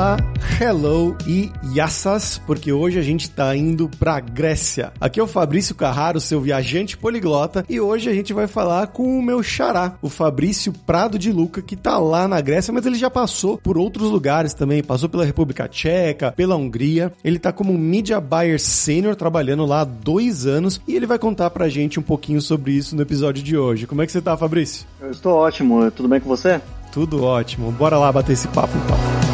Olá, hello e yassas, porque hoje a gente tá indo pra Grécia. Aqui é o Fabrício Carraro, seu viajante poliglota, e hoje a gente vai falar com o meu xará, o Fabrício Prado de Luca, que tá lá na Grécia, mas ele já passou por outros lugares também, passou pela República Tcheca, pela Hungria. Ele tá como Media Buyer Senior, trabalhando lá há dois anos, e ele vai contar pra gente um pouquinho sobre isso no episódio de hoje. Como é que você tá, Fabrício? Eu estou ótimo, tudo bem com você? Tudo ótimo. Bora lá bater esse papo então.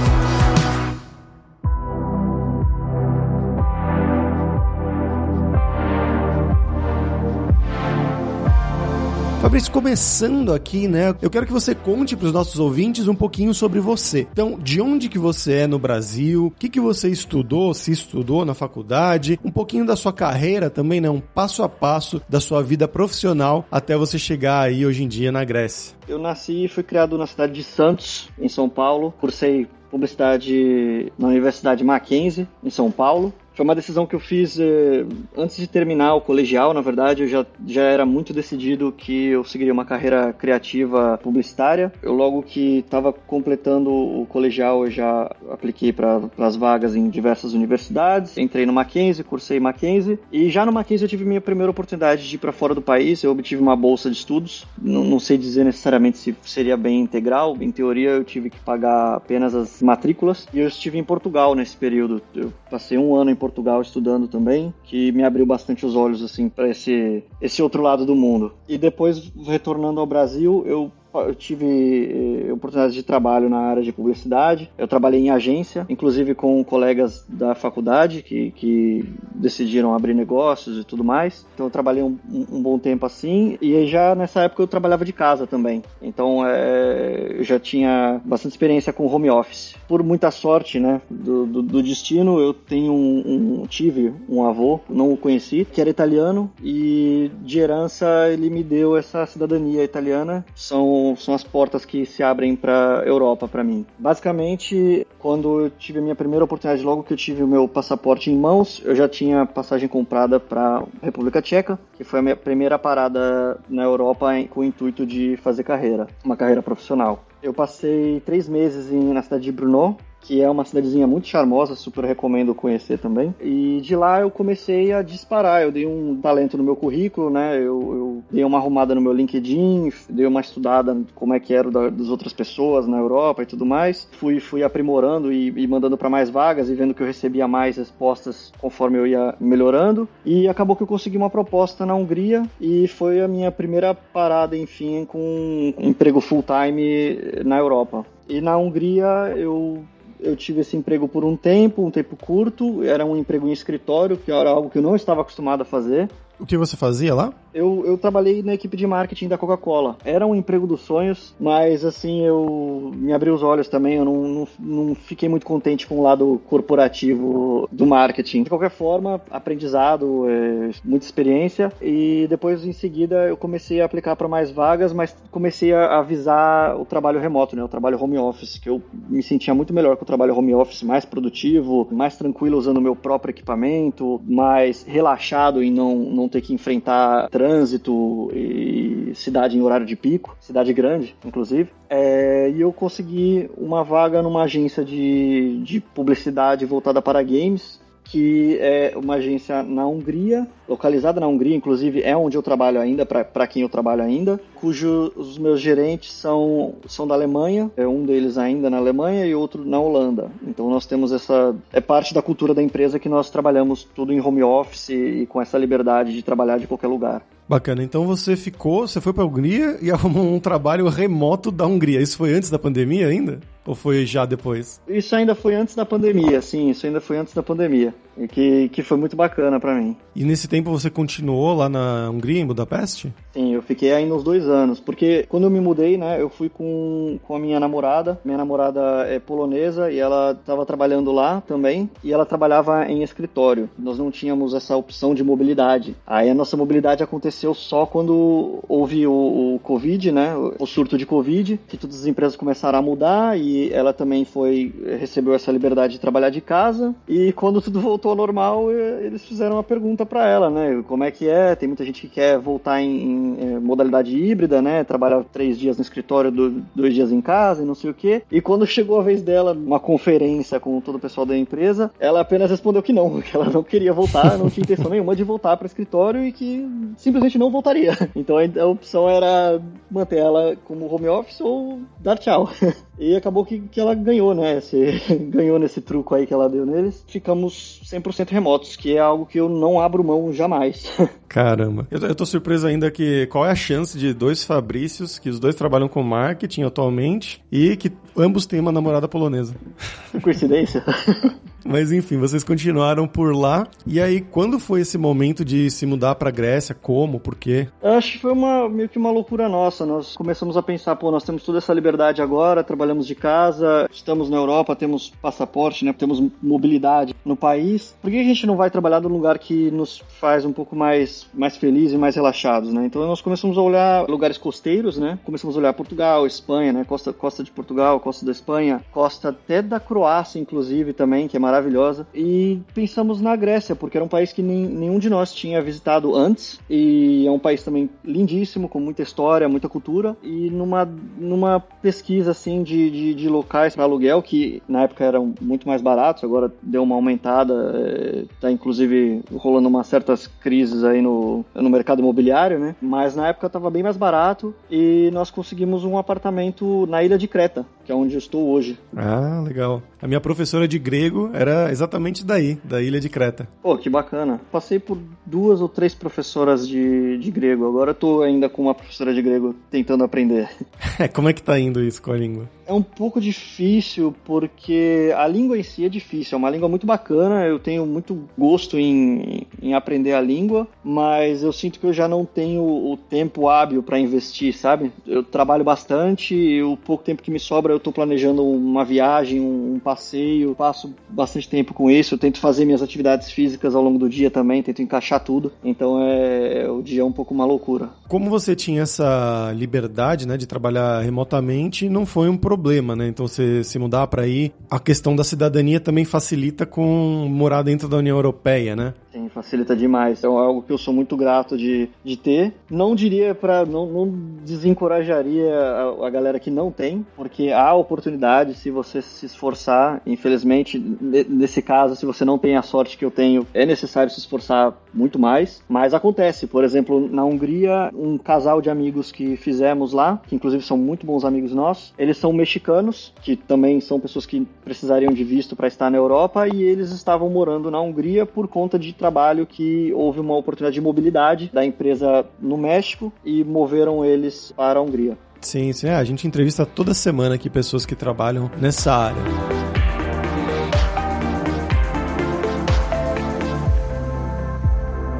Fabrício, começando aqui, né? Eu quero que você conte para os nossos ouvintes um pouquinho sobre você. Então, de onde que você é no Brasil? O que que você estudou, se estudou na faculdade? Um pouquinho da sua carreira também, né? Um passo a passo da sua vida profissional até você chegar aí hoje em dia na Grécia. Eu nasci e fui criado na cidade de Santos, em São Paulo. Cursei publicidade na Universidade Mackenzie, em São Paulo. Foi uma decisão que eu fiz eh, antes de terminar o colegial, na verdade, eu já, já era muito decidido que eu seguiria uma carreira criativa publicitária. Eu logo que estava completando o colegial, eu já apliquei para as vagas em diversas universidades. Entrei no Mackenzie, cursei Mackenzie e já no Mackenzie eu tive minha primeira oportunidade de ir para fora do país. Eu obtive uma bolsa de estudos. Não, não sei dizer necessariamente se seria bem integral. Em teoria, eu tive que pagar apenas as matrículas e eu estive em Portugal nesse período. Eu passei um ano em Portugal Portugal estudando também, que me abriu bastante os olhos assim para esse esse outro lado do mundo. E depois retornando ao Brasil, eu eu tive eh, oportunidades de trabalho na área de publicidade. Eu trabalhei em agência, inclusive com colegas da faculdade que, que decidiram abrir negócios e tudo mais. Então eu trabalhei um, um bom tempo assim. E já nessa época eu trabalhava de casa também. Então é, eu já tinha bastante experiência com home office. Por muita sorte, né, do, do, do destino, eu tenho um, um, tive um avô, não o conheci, que era italiano e de herança ele me deu essa cidadania italiana. São são, as portas que se abrem para Europa para mim. Basicamente, quando eu tive a minha primeira oportunidade, logo que eu tive o meu passaporte em mãos, eu já tinha passagem comprada para República Tcheca, que foi a minha primeira parada na Europa com o intuito de fazer carreira, uma carreira profissional. Eu passei três meses em, na cidade de Brno, que é uma cidadezinha muito charmosa, super recomendo conhecer também. E de lá eu comecei a disparar, eu dei um talento no meu currículo, né? Eu, eu dei uma arrumada no meu LinkedIn, dei uma estudada como é que era da, das outras pessoas na Europa e tudo mais. Fui, fui aprimorando e, e mandando para mais vagas e vendo que eu recebia mais respostas conforme eu ia melhorando. E acabou que eu consegui uma proposta na Hungria e foi a minha primeira parada, enfim, com um emprego full-time na Europa. E na Hungria eu eu tive esse emprego por um tempo, um tempo curto, era um emprego em escritório, que era algo que eu não estava acostumado a fazer. O que você fazia lá? Eu, eu trabalhei na equipe de marketing da Coca-Cola. Era um emprego dos sonhos, mas assim, eu me abri os olhos também. Eu não, não, não fiquei muito contente com o lado corporativo do marketing. De qualquer forma, aprendizado, é, muita experiência. E depois, em seguida, eu comecei a aplicar para mais vagas, mas comecei a avisar o trabalho remoto, né? O trabalho home office, que eu me sentia muito melhor com o trabalho home office, mais produtivo, mais tranquilo usando o meu próprio equipamento, mais relaxado em não, não não ter que enfrentar trânsito e cidade em horário de pico, cidade grande, inclusive. É, e eu consegui uma vaga numa agência de, de publicidade voltada para games que é uma agência na Hungria, localizada na Hungria, inclusive é onde eu trabalho ainda, para quem eu trabalho ainda, cujos meus gerentes são, são da Alemanha, é um deles ainda na Alemanha e outro na Holanda. Então nós temos essa. É parte da cultura da empresa que nós trabalhamos tudo em home office e com essa liberdade de trabalhar de qualquer lugar. Bacana. Então você ficou, você foi para a Hungria e arrumou um trabalho remoto da Hungria. Isso foi antes da pandemia ainda? Ou foi já depois? Isso ainda foi antes da pandemia, sim. Isso ainda foi antes da pandemia. E que, que foi muito bacana para mim. E nesse tempo você continuou lá na Hungria, em Budapeste? Sim, eu fiquei ainda uns dois anos. Porque quando eu me mudei, né, eu fui com, com a minha namorada. Minha namorada é polonesa e ela estava trabalhando lá também. E ela trabalhava em escritório. Nós não tínhamos essa opção de mobilidade. Aí a nossa mobilidade aconteceu só quando houve o, o Covid, né, o surto de Covid, que todas as empresas começaram a mudar e ela também foi recebeu essa liberdade de trabalhar de casa. E quando tudo voltou voltou ao normal, eles fizeram uma pergunta para ela, né? Como é que é? Tem muita gente que quer voltar em, em é, modalidade híbrida, né? Trabalhar três dias no escritório, dois dias em casa e não sei o quê. E quando chegou a vez dela, uma conferência com todo o pessoal da empresa, ela apenas respondeu que não, que ela não queria voltar, não tinha intenção nenhuma de voltar para o escritório e que simplesmente não voltaria. Então a opção era manter ela como home office ou dar tchau. E acabou que, que ela ganhou, né? Esse, ganhou nesse truco aí que ela deu neles. Ficamos 100% remotos, que é algo que eu não abro mão jamais. Caramba. Eu, eu tô surpreso ainda que qual é a chance de dois Fabrícios, que os dois trabalham com marketing atualmente e que ambos têm uma namorada polonesa. Coincidência? Mas enfim, vocês continuaram por lá. E aí, quando foi esse momento de se mudar para Grécia? Como? Por quê? Acho que foi uma, meio que uma loucura nossa. Nós começamos a pensar, pô, nós temos toda essa liberdade agora, trabalhamos de casa, estamos na Europa, temos passaporte, né? Temos mobilidade no país. Por que a gente não vai trabalhar num lugar que nos faz um pouco mais, mais felizes e mais relaxados, né? Então nós começamos a olhar lugares costeiros, né? Começamos a olhar Portugal, Espanha, né? Costa, costa de Portugal, costa da Espanha, costa até da Croácia, inclusive, também, que é maravilhosa. E pensamos na Grécia, porque era um país que nem, nenhum de nós tinha visitado antes. E é um país também lindíssimo, com muita história, muita cultura. E numa, numa pesquisa assim de, de, de locais para aluguel, que na época eram muito mais baratos, agora deu uma aumentada. É, tá inclusive rolando umas certas crises aí no, no mercado imobiliário, né? Mas na época estava bem mais barato e nós conseguimos um apartamento na ilha de Creta, que é onde eu estou hoje. Ah, legal. A minha professora de grego era exatamente daí, da ilha de Creta. Pô, que bacana. Passei por duas ou três professoras de, de grego. Agora eu tô ainda com uma professora de grego tentando aprender. Como é que tá indo isso com a língua? É um pouco difícil porque a língua em si é difícil. É uma língua muito bacana. Eu tenho muito gosto em, em aprender a língua, mas eu sinto que eu já não tenho o tempo hábil para investir, sabe? Eu trabalho bastante e o pouco tempo que me sobra eu tô planejando uma viagem, um passeio. Passo bastante tempo com isso. Eu tento fazer minhas atividades físicas ao longo do dia também, tento encaixar tudo. Então é o dia é um pouco uma loucura. Como você tinha essa liberdade, né, de trabalhar remotamente, não foi um problema problema, né? Então, você se mudar para aí, a questão da cidadania também facilita com morar dentro da União Europeia, né? Sim, facilita demais. É algo que eu sou muito grato de, de ter. Não diria para não, não desencorajaria a, a, galera que não tem, porque há oportunidade se você se esforçar. Infelizmente, nesse caso, se você não tem a sorte que eu tenho, é necessário se esforçar muito mais. Mas acontece, por exemplo, na Hungria, um casal de amigos que fizemos lá, que inclusive são muito bons amigos nossos, eles são mexicanos, que também são pessoas que precisariam de visto para estar na Europa, e eles estavam morando na Hungria por conta de trabalho que houve uma oportunidade de mobilidade da empresa no México e moveram eles para a Hungria. Sim, sim. É, a gente entrevista toda semana aqui pessoas que trabalham nessa área.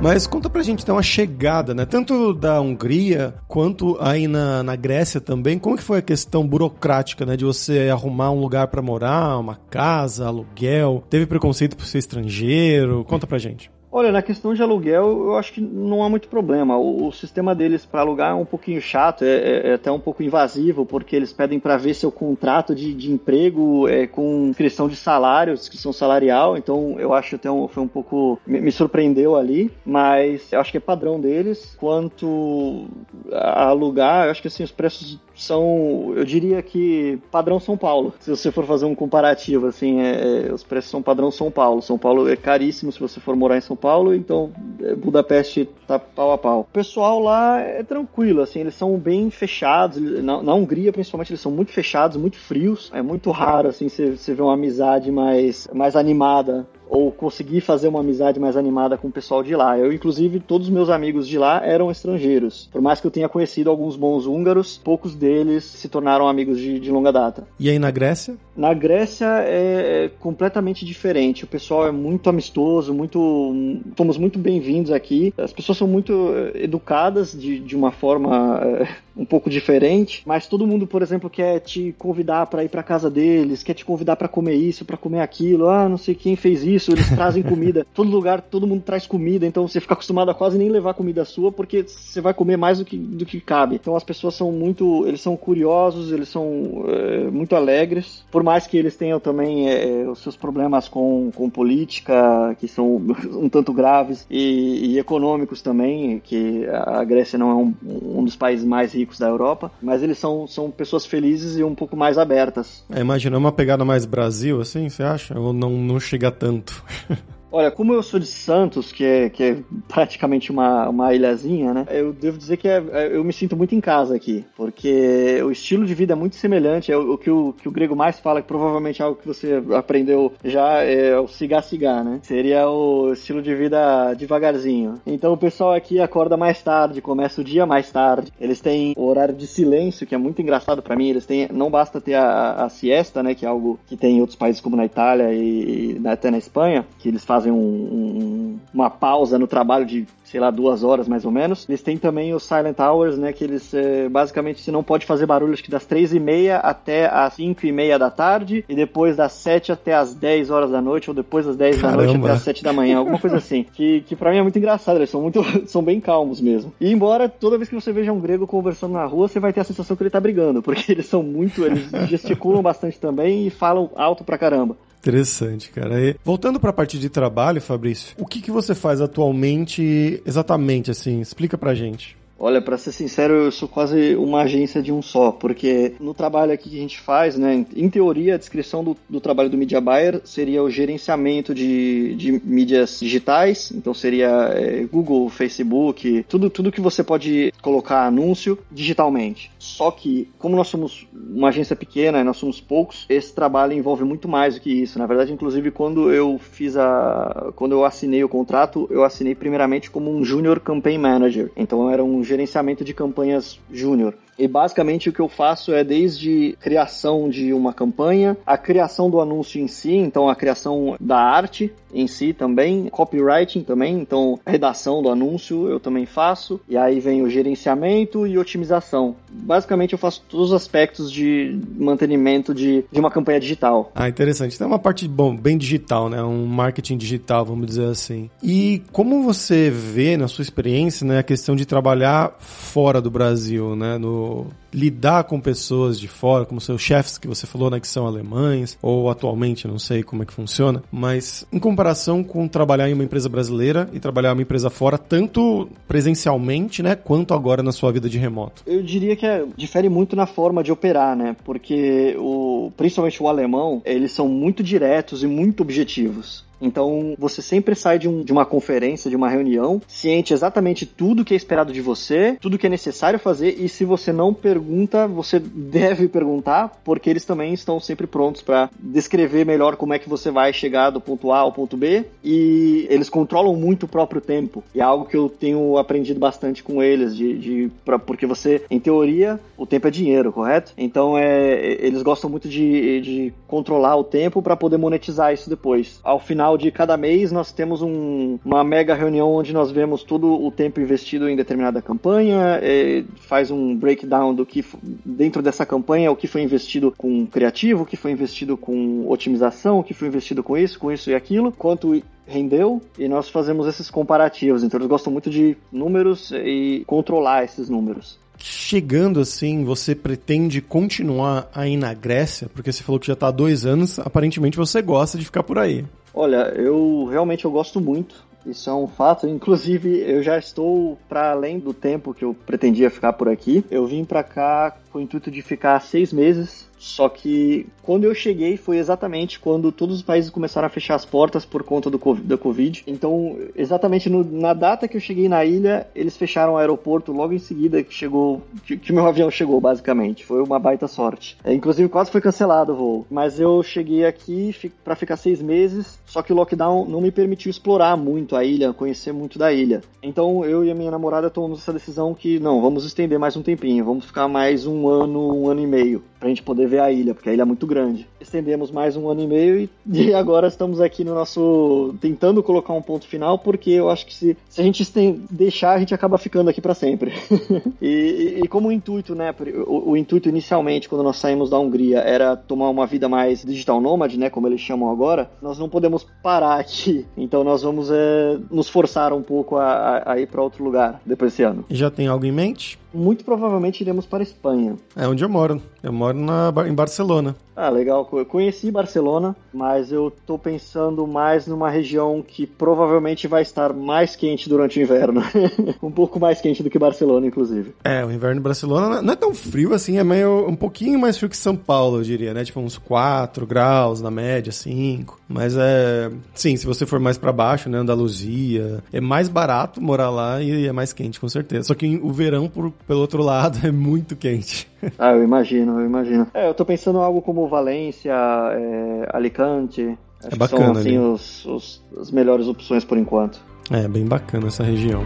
Mas conta pra gente então a chegada, né? Tanto da Hungria quanto aí na, na Grécia também. Como que foi a questão burocrática, né? De você arrumar um lugar para morar, uma casa, aluguel? Teve preconceito por ser estrangeiro? Conta pra gente. Olha, na questão de aluguel, eu acho que não há muito problema. O, o sistema deles para alugar é um pouquinho chato, é, é, é, até um pouco invasivo, porque eles pedem para ver seu contrato de, de emprego é, com inscrição de salário, inscrição salarial. Então, eu acho até um, foi um pouco. Me, me, surpreendeu ali, mas eu acho que é padrão deles. Quanto a alugar, eu acho que assim, os preços são, eu diria que padrão São Paulo. Se você for fazer um comparativo, assim, é, é, os preços são padrão São Paulo. São Paulo é caríssimo se você for morar em São Paulo, então é, Budapeste tá pau a pau. O pessoal lá é tranquilo, assim, eles são bem fechados. Na, na Hungria, principalmente, eles são muito fechados, muito frios. É muito raro, assim, você ver uma amizade mais, mais animada ou conseguir fazer uma amizade mais animada com o pessoal de lá. Eu, inclusive, todos os meus amigos de lá eram estrangeiros. Por mais que eu tenha conhecido alguns bons húngaros, poucos deles se tornaram amigos de, de longa data. E aí na Grécia? Na Grécia é, é completamente diferente. O pessoal é muito amistoso, muito, somos muito bem-vindos aqui. As pessoas são muito eh, educadas de, de uma forma é, um pouco diferente, mas todo mundo, por exemplo, quer te convidar para ir para casa deles, quer te convidar para comer isso, para comer aquilo. Ah, não sei quem fez isso, eles trazem comida. Todo lugar, todo mundo traz comida, então você fica acostumado a quase nem levar comida sua, porque você vai comer mais do que, do que cabe. Então as pessoas são muito, eles são curiosos, eles são é, muito alegres, por mais que eles tenham também é, os seus problemas com, com política, que são um tanto graves, e, e econômicos também, que a Grécia não é um, um, dos países mais ricos da Europa, mas eles são, são pessoas felizes e um pouco mais abertas. É, imagina, é uma pegada mais Brasil, assim, você acha? Ou não, não chega tanto? Olha, como eu sou de Santos, que é, que é praticamente uma, uma ilhazinha, né? Eu devo dizer que é, é eu me sinto muito em casa aqui, porque o estilo de vida é muito semelhante. É o, o, que, o que o grego mais fala, que provavelmente é algo que você aprendeu já, é o cigar-cigar, né? Seria o estilo de vida devagarzinho. Então o pessoal aqui acorda mais tarde, começa o dia mais tarde. Eles têm o horário de silêncio, que é muito engraçado para mim. Eles têm, não basta ter a, a siesta, né? Que é algo que tem em outros países como na Itália e, e até na Espanha, que eles fazem fazem um, um, uma pausa no trabalho de, sei lá, duas horas mais ou menos. Eles têm também os Silent Hours, né? Que eles é, basicamente você não pode fazer barulho acho que das três e meia até as cinco e meia da tarde e depois das sete até as dez horas da noite ou depois das dez Caramba. da noite até as sete da manhã, alguma coisa assim. Que, que para mim é muito engraçado, eles são muito são bem calmos mesmo. E embora toda vez que você veja um grego conversando na rua, você vai ter a sensação que ele tá brigando, porque eles são muito, eles gesticulam bastante também e falam alto pra caramba. Interessante, cara. E, voltando para a parte de trabalho, Fabrício, o que, que você faz atualmente exatamente, assim? Explica pra gente. Olha, para ser sincero, eu sou quase uma agência de um só, porque no trabalho aqui que a gente faz, né, em teoria, a descrição do, do trabalho do Media Buyer seria o gerenciamento de, de mídias digitais, então seria é, Google, Facebook, tudo, tudo que você pode colocar anúncio digitalmente. Só que, como nós somos uma agência pequena nós somos poucos, esse trabalho envolve muito mais do que isso. Na verdade, inclusive, quando eu fiz a. Quando eu assinei o contrato, eu assinei primeiramente como um Junior Campaign Manager. Então, era um gerenciamento de campanhas júnior. E basicamente o que eu faço é desde criação de uma campanha, a criação do anúncio em si, então a criação da arte em si também, copywriting também, então redação do anúncio eu também faço, e aí vem o gerenciamento e otimização. Basicamente eu faço todos os aspectos de mantenimento de, de uma campanha digital. Ah, interessante. Então é uma parte, bom, bem digital, né? Um marketing digital, vamos dizer assim. E como você vê na sua experiência, né, a questão de trabalhar fora do Brasil, né, no do lidar com pessoas de fora, como seus chefes que você falou, né, que são alemães, ou atualmente, não sei como é que funciona, mas em comparação com trabalhar em uma empresa brasileira e trabalhar em uma empresa fora, tanto presencialmente, né, quanto agora na sua vida de remoto? Eu diria que é, difere muito na forma de operar, né, porque o, principalmente o alemão, eles são muito diretos e muito objetivos. Então, você sempre sai de, um, de, uma conferência, de uma reunião, ciente exatamente tudo que é esperado de você, tudo que é necessário fazer, e se você não pergunta, você deve perguntar, porque eles também estão sempre prontos para descrever melhor como é que você vai chegar do ponto A ao ponto B, e eles controlam muito o próprio tempo. E é algo que eu tenho aprendido bastante com eles, de, de pra, porque você, em teoria, o tempo é dinheiro, correto? Então, é, eles gostam muito de, de controlar o tempo para poder monetizar isso depois. Ao final, de cada mês nós temos um, uma mega reunião onde nós vemos todo o tempo investido em determinada campanha, é, faz um breakdown do que dentro dessa campanha, o que foi investido com criativo, o que foi investido com otimização, o que foi investido com isso, com isso e aquilo, quanto rendeu e nós fazemos esses comparativos. Então eles gostam muito de números e controlar esses números chegando assim, você pretende continuar aí na Grécia? Porque você falou que já está há dois anos, aparentemente você gosta de ficar por aí. Olha, eu realmente eu gosto muito. Isso é um fato. Inclusive, eu já estou para além do tempo que eu pretendia ficar por aqui. Eu vim para cá com o intuito de ficar seis meses só que quando eu cheguei foi exatamente quando todos os países começaram a fechar as portas por conta do, da Covid. Então, exatamente no, na data que eu cheguei na ilha, eles fecharam o aeroporto logo em seguida que chegou, que, que meu avião chegou, basicamente. Foi uma baita sorte. É, inclusive, quase foi cancelado o voo. Mas eu cheguei aqui para ficar seis meses, só que o lockdown não me permitiu explorar muito a ilha, conhecer muito da ilha. Então, eu e a minha namorada tomamos essa decisão que, não, vamos estender mais um tempinho, vamos ficar mais um um ano, um ano e meio pra gente poder ver a ilha, porque a ilha é muito grande. Estendemos mais um ano e meio e, e agora estamos aqui no nosso. tentando colocar um ponto final, porque eu acho que se, se a gente deixar, a gente acaba ficando aqui para sempre. e, e, e, como o intuito, né? O, o, intuito inicialmente, quando nós saímos da Hungria, era tomar uma vida mais digital nômade, né? Como eles chamam agora, nós não podemos parar aqui. Então nós vamos é, nos forçar um pouco a, a, a ir para outro lugar depois desse ano. Já tem algo em mente? Muito provavelmente iremos para a Espanha. É onde eu moro. Eu moro na, em Barcelona. Ah, legal. Eu conheci Barcelona, mas eu tô pensando mais numa região que provavelmente vai estar mais quente durante o inverno. um pouco mais quente do que Barcelona, inclusive. É, o inverno em Barcelona não é tão frio assim, é meio um pouquinho mais frio que São Paulo, eu diria, né? Tipo uns 4 graus na média, 5. Mas é. Sim, se você for mais para baixo, né? Andaluzia, é mais barato morar lá e é mais quente, com certeza. Só que o verão, por, pelo outro lado, é muito quente. ah, eu imagino, eu imagino. É, eu tô pensando em algo como Valência, é, Alicante. Acho é bacana, que são assim os, os, as melhores opções por enquanto. É, bem bacana essa região.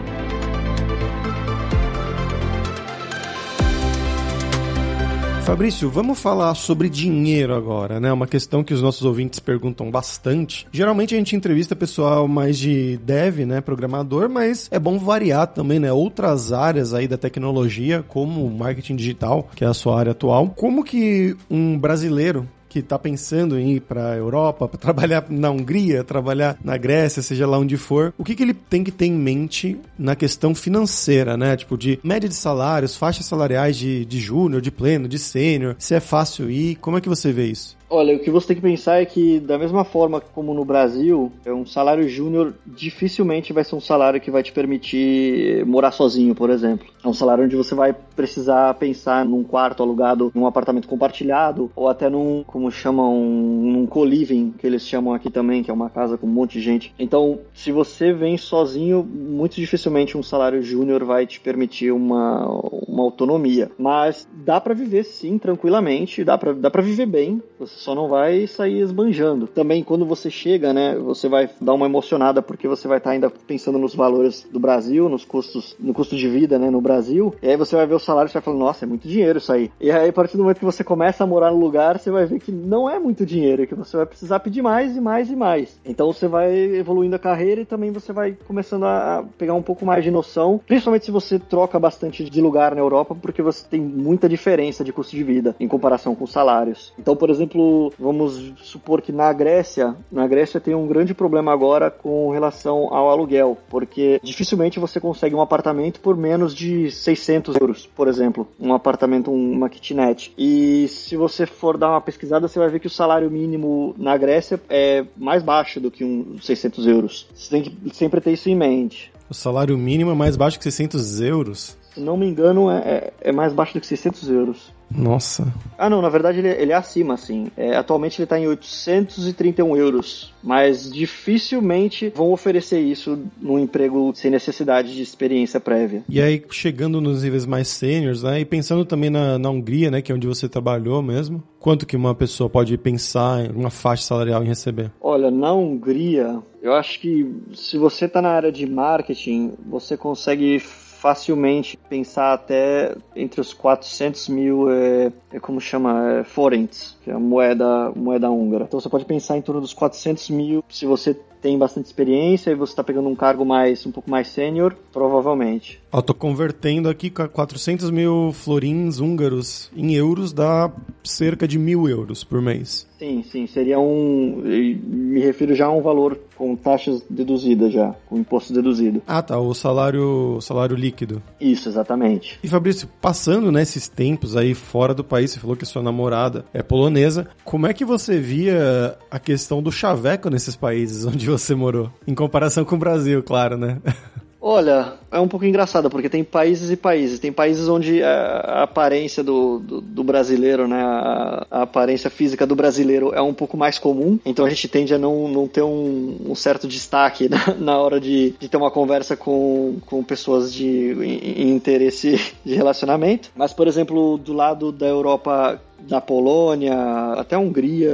Fabrício, vamos falar sobre dinheiro agora, né? Uma questão que os nossos ouvintes perguntam bastante. Geralmente a gente entrevista pessoal mais de dev, né, programador, mas é bom variar também, né, outras áreas aí da tecnologia, como marketing digital, que é a sua área atual. Como que um brasileiro que está pensando em ir para a Europa, para trabalhar na Hungria, trabalhar na Grécia, seja lá onde for, o que, que ele tem que ter em mente na questão financeira, né? Tipo, de média de salários, faixas salariais de, de júnior, de pleno, de sênior, se é fácil ir, como é que você vê isso? Olha, o que você tem que pensar é que, da mesma forma como no Brasil, é um salário júnior dificilmente vai ser um salário que vai te permitir morar sozinho, por exemplo. É um salário onde você vai precisar pensar num quarto alugado num apartamento compartilhado, ou até num, como chamam, num co-living, que eles chamam aqui também, que é uma casa com um monte de gente. Então, se você vem sozinho, muito dificilmente um salário júnior vai te permitir uma, uma autonomia. Mas dá para viver sim, tranquilamente, dá para dá pra viver bem. Você só não vai sair esbanjando. Também quando você chega, né, você vai dar uma emocionada porque você vai estar tá ainda pensando nos valores do Brasil, nos custos, no custo de vida, né, no Brasil. E aí você vai ver o salário e vai falar, nossa, é muito dinheiro isso aí. E aí a partir do momento que você começa a morar no lugar, você vai ver que não é muito dinheiro, que você vai precisar pedir mais e mais e mais. Então você vai evoluindo a carreira e também você vai começando a pegar um pouco mais de noção, principalmente se você troca bastante de lugar na Europa, porque você tem muita diferença de custo de vida em comparação com os salários. Então, por exemplo, vamos supor que na Grécia, na Grécia tem um grande problema agora com relação ao aluguel, porque dificilmente você consegue um apartamento por menos de 600 euros, por exemplo, um apartamento, uma kitnet. E se você for dar uma pesquisada, você vai ver que o salário mínimo na Grécia é mais baixo do que um 600 euros. Você tem que sempre ter isso em mente. O salário mínimo é mais baixo que 600 euros? Se não me engano, é, é, é mais baixo do que 600 euros. Nossa. Ah, não, na verdade ele, ele é acima, assim. É, atualmente ele está em 831 euros, mas dificilmente vão oferecer isso num emprego sem necessidade de experiência prévia. E aí, chegando nos níveis mais sêniores, né, e pensando também na, na Hungria, né, que é onde você trabalhou mesmo, quanto que uma pessoa pode pensar em uma faixa salarial em receber? Olha, na Hungria, eu acho que se você está na área de marketing, você consegue facilmente pensar até entre os 400 mil, é, é como chama, é, forents, que é a moeda, moeda húngara. Então você pode pensar em torno dos 400 mil se você tem bastante experiência e você está pegando um cargo mais um pouco mais sênior, provavelmente. Eu tô convertendo aqui 400 mil florins húngaros em euros dá cerca de mil euros por mês. Sim, sim, seria um. Me refiro já a um valor com taxas deduzidas já, com imposto deduzido. Ah, tá, o salário, salário líquido. Isso, exatamente. E Fabrício, passando nesses tempos aí fora do país, você falou que sua namorada é polonesa, como é que você via a questão do chaveco nesses países onde você morou? Em comparação com o Brasil, claro, né? Olha, é um pouco engraçado, porque tem países e países. Tem países onde a, aparência do, do, do, brasileiro, né, a, a, aparência física do brasileiro é um pouco mais comum, então a gente tende a não, não ter um, um certo destaque na, na hora de, de, ter uma conversa com, com pessoas de em, em interesse de relacionamento. Mas, por exemplo, do lado da Europa da Polônia, até a Hungria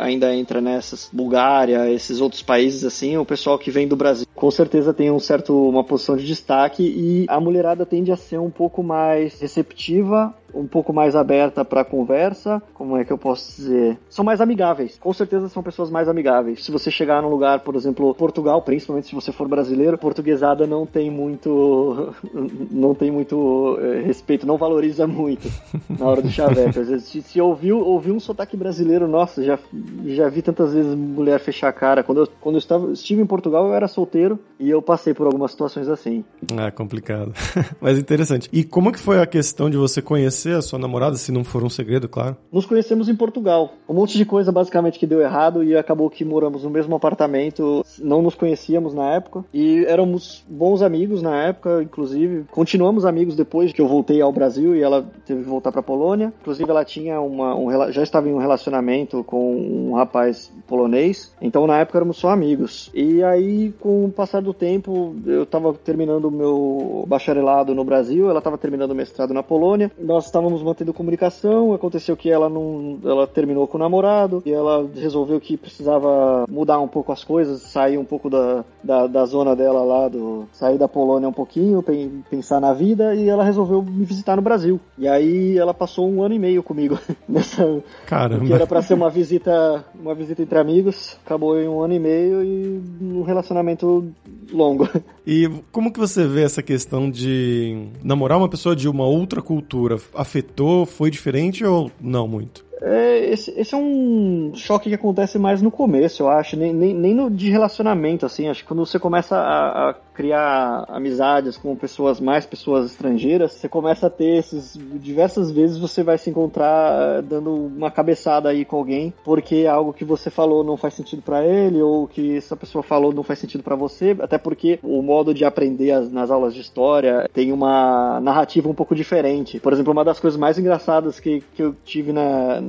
ainda entra nessas, Bulgária, esses outros países assim, o pessoal que vem do Brasil com certeza tem um certo uma posição de destaque e a mulherada tende a ser um pouco mais receptiva um pouco mais aberta para conversa. Como é que eu posso dizer? São mais amigáveis. Com certeza são pessoas mais amigáveis. Se você chegar num lugar, por exemplo, Portugal, principalmente se você for brasileiro, portuguesada não tem muito não tem muito é, respeito, não valoriza muito na hora do chaveco. Às vezes, se, se ouviu, ouviu um sotaque brasileiro, nossa, já, já vi tantas vezes mulher fechar a cara. Quando eu, quando eu estava, estive em Portugal, eu era solteiro e eu passei por algumas situações assim. Ah, complicado. Mas interessante. E como que foi a questão de você conhecer a sua namorada, se não for um segredo, claro? Nos conhecemos em Portugal. Um monte de coisa basicamente que deu errado e acabou que moramos no mesmo apartamento, não nos conhecíamos na época e éramos bons amigos na época, inclusive. Continuamos amigos depois que eu voltei ao Brasil e ela teve que voltar para Polônia. Inclusive ela tinha uma um, já estava em um relacionamento com um rapaz polonês, então na época éramos só amigos. E aí com o passar do tempo, eu estava terminando o meu bacharelado no Brasil, ela estava terminando o mestrado na Polônia. Nós estávamos mantendo comunicação, aconteceu que ela não ela terminou com o namorado e ela resolveu que precisava mudar um pouco as coisas, sair um pouco da, da, da zona dela lá, do sair da Polônia um pouquinho, pensar na vida e ela resolveu me visitar no Brasil. E aí ela passou um ano e meio comigo nessa Caramba. que era para ser uma visita, uma visita entre amigos, acabou em um ano e meio e um relacionamento longo. E como que você vê essa questão de namorar uma pessoa de uma outra cultura? Afetou? Foi diferente ou não muito? É, esse, esse, é um choque que acontece mais no começo, eu acho, nem, nem, nem no de relacionamento, assim, acho que quando você começa a, a, criar amizades com pessoas, mais pessoas estrangeiras, você começa a ter esses, diversas vezes você vai se encontrar dando uma cabeçada aí com alguém, porque algo que você falou não faz sentido para ele, ou que essa pessoa falou não faz sentido para você, até porque o modo de aprender as, nas aulas de história tem uma narrativa um pouco diferente. Por exemplo, uma das coisas mais engraçadas que, que eu tive na,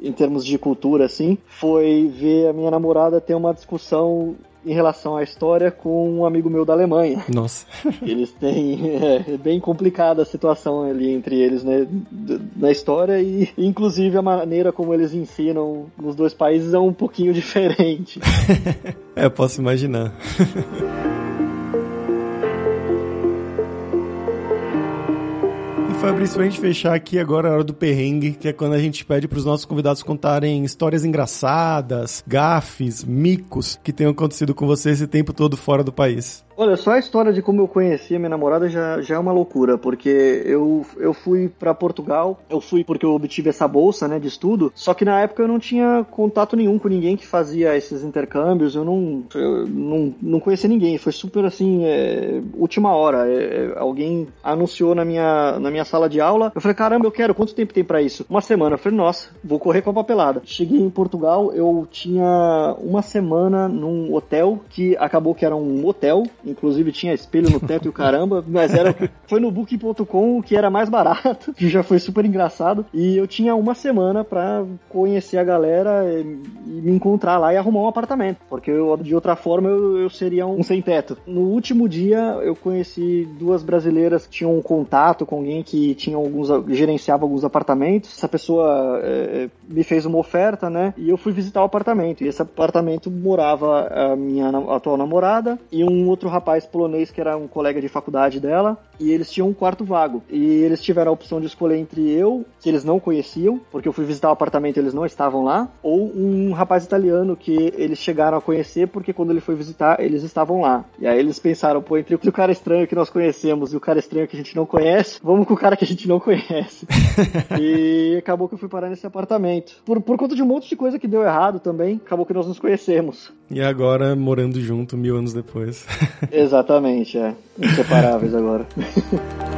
em termos de cultura, assim, foi ver a minha namorada ter uma discussão em relação à história com um amigo meu da Alemanha. Nossa. Eles têm. É, é bem complicada a situação ali entre eles, né? Na história e, inclusive, a maneira como eles ensinam nos dois países é um pouquinho diferente. é, posso imaginar. Fabrício, pra gente fechar aqui agora a hora do perrengue, que é quando a gente pede para os nossos convidados contarem histórias engraçadas, gafes, micos que tenham acontecido com você esse tempo todo fora do país. Olha, só a história de como eu conheci a minha namorada já, já é uma loucura, porque eu, eu fui para Portugal, eu fui porque eu obtive essa bolsa, né, de estudo, só que na época eu não tinha contato nenhum com ninguém que fazia esses intercâmbios, eu não, eu não, não conhecia ninguém, foi super assim, é, última hora, é, alguém anunciou na minha, na minha sala de aula, eu falei, caramba, eu quero, quanto tempo tem para isso? Uma semana, eu falei, nossa, vou correr com a papelada. Cheguei em Portugal, eu tinha uma semana num hotel, que acabou que era um hotel, inclusive tinha espelho no teto e o caramba, mas era foi no booking.com que era mais barato, que já foi super engraçado. E eu tinha uma semana para conhecer a galera e, e, me encontrar lá e arrumar um apartamento, porque eu, de outra forma eu, eu seria um sem teto. No último dia eu conheci duas brasileiras que tinham um contato com alguém que tinha alguns gerenciava alguns apartamentos. Essa pessoa é, me fez uma oferta, né? E eu fui visitar o apartamento. E esse apartamento morava a minha atual namorada e um outro rapaz polonês que era um colega de faculdade dela, e eles tinham um quarto vago. E eles tiveram a opção de escolher entre eu, que eles não conheciam, porque eu fui visitar o apartamento e eles não estavam lá, ou um rapaz italiano que eles chegaram a conhecer, porque quando ele foi visitar, eles estavam lá. E aí eles pensaram, pô, entre o cara estranho que nós conhecemos e o cara estranho que a gente não conhece, vamos com o cara que a gente não conhece. e acabou que eu fui parar nesse apartamento. Por, por conta de um monte de coisa que deu errado também, acabou que nós nos conhecemos. E agora morando junto mil anos depois. Exatamente, é. Inseparáveis agora.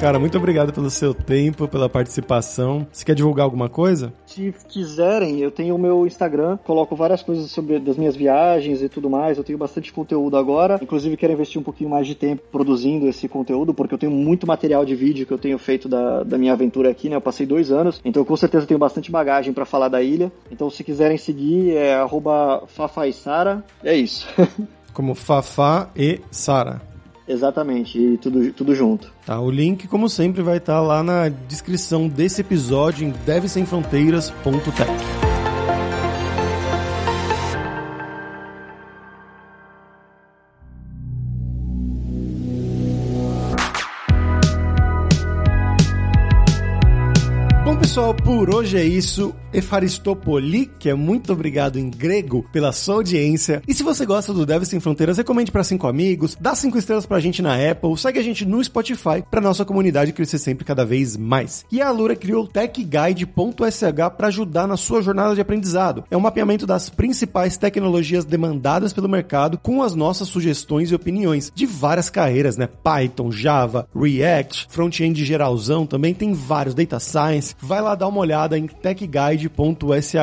Cara, muito obrigado pelo seu tempo, pela participação. Você quer divulgar alguma coisa? Se quiserem, eu tenho o meu Instagram, coloco várias coisas sobre das minhas viagens e tudo mais. Eu tenho bastante conteúdo agora. Inclusive, quero investir um pouquinho mais de tempo produzindo esse conteúdo, porque eu tenho muito material de vídeo que eu tenho feito da, da minha aventura aqui, né? Eu passei dois anos, então com certeza tenho bastante bagagem para falar da ilha. Então, se quiserem seguir, é fafaisara. É isso. Como Fafá e Sara. Exatamente, e tudo, tudo junto. Tá, o link, como sempre, vai estar tá lá na descrição desse episódio em devsemfronteiras.tech. pessoal, por hoje é isso. Efaristopoli, que é muito obrigado em grego pela sua audiência. E se você gosta do Deve Sem Fronteiras, recomende para cinco amigos, dá cinco estrelas pra gente na Apple, segue a gente no Spotify pra nossa comunidade crescer sempre cada vez mais. E a Alura criou o techguide.sh para ajudar na sua jornada de aprendizado. É um mapeamento das principais tecnologias demandadas pelo mercado com as nossas sugestões e opiniões de várias carreiras, né? Python, Java, React, front-end geralzão também tem vários, Data Science. Vai lá dar uma olhada em techguide guide.sh.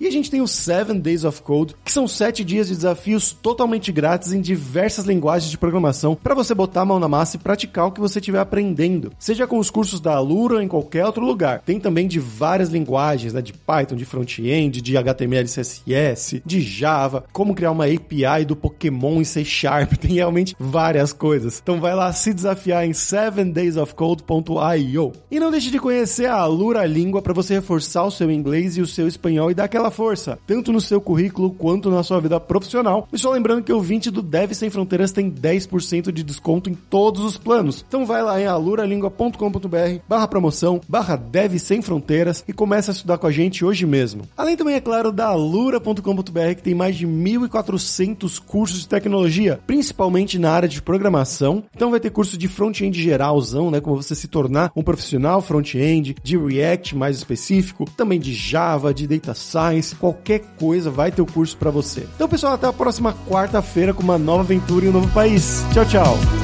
E a gente tem o 7 Days of Code, que são 7 dias de desafios totalmente grátis em diversas linguagens de programação para você botar a mão na massa e praticar o que você estiver aprendendo. Seja com os cursos da Alura ou em qualquer outro lugar. Tem também de várias linguagens, né, de Python, de front-end, de HTML, CSS, de Java, como criar uma API do Pokémon em C Sharp, tem realmente várias coisas. Então vai lá se desafiar em 7daysofcode.io. E não deixe de conhecer a Alura Língua para você reforçar o seu inglês e o seu espanhol e dar aquela força, tanto no seu currículo quanto na sua vida profissional. E só lembrando que o 20 do Deve Sem Fronteiras tem 10% de desconto em todos os planos. Então vai lá em aluralingua.com.br barra promoção, barra Deve Sem Fronteiras e começa a estudar com a gente hoje mesmo. Além também, é claro, da alura.com.br que tem mais de 1.400 cursos de tecnologia, principalmente na área de programação. Então vai ter curso de front-end geralzão, né, como você se tornar um profissional front-end, de React mais específico, também de Java, de Data Science, qualquer coisa vai ter o curso para você. Então, pessoal, até a próxima quarta-feira com uma nova aventura em um novo país. Tchau, tchau.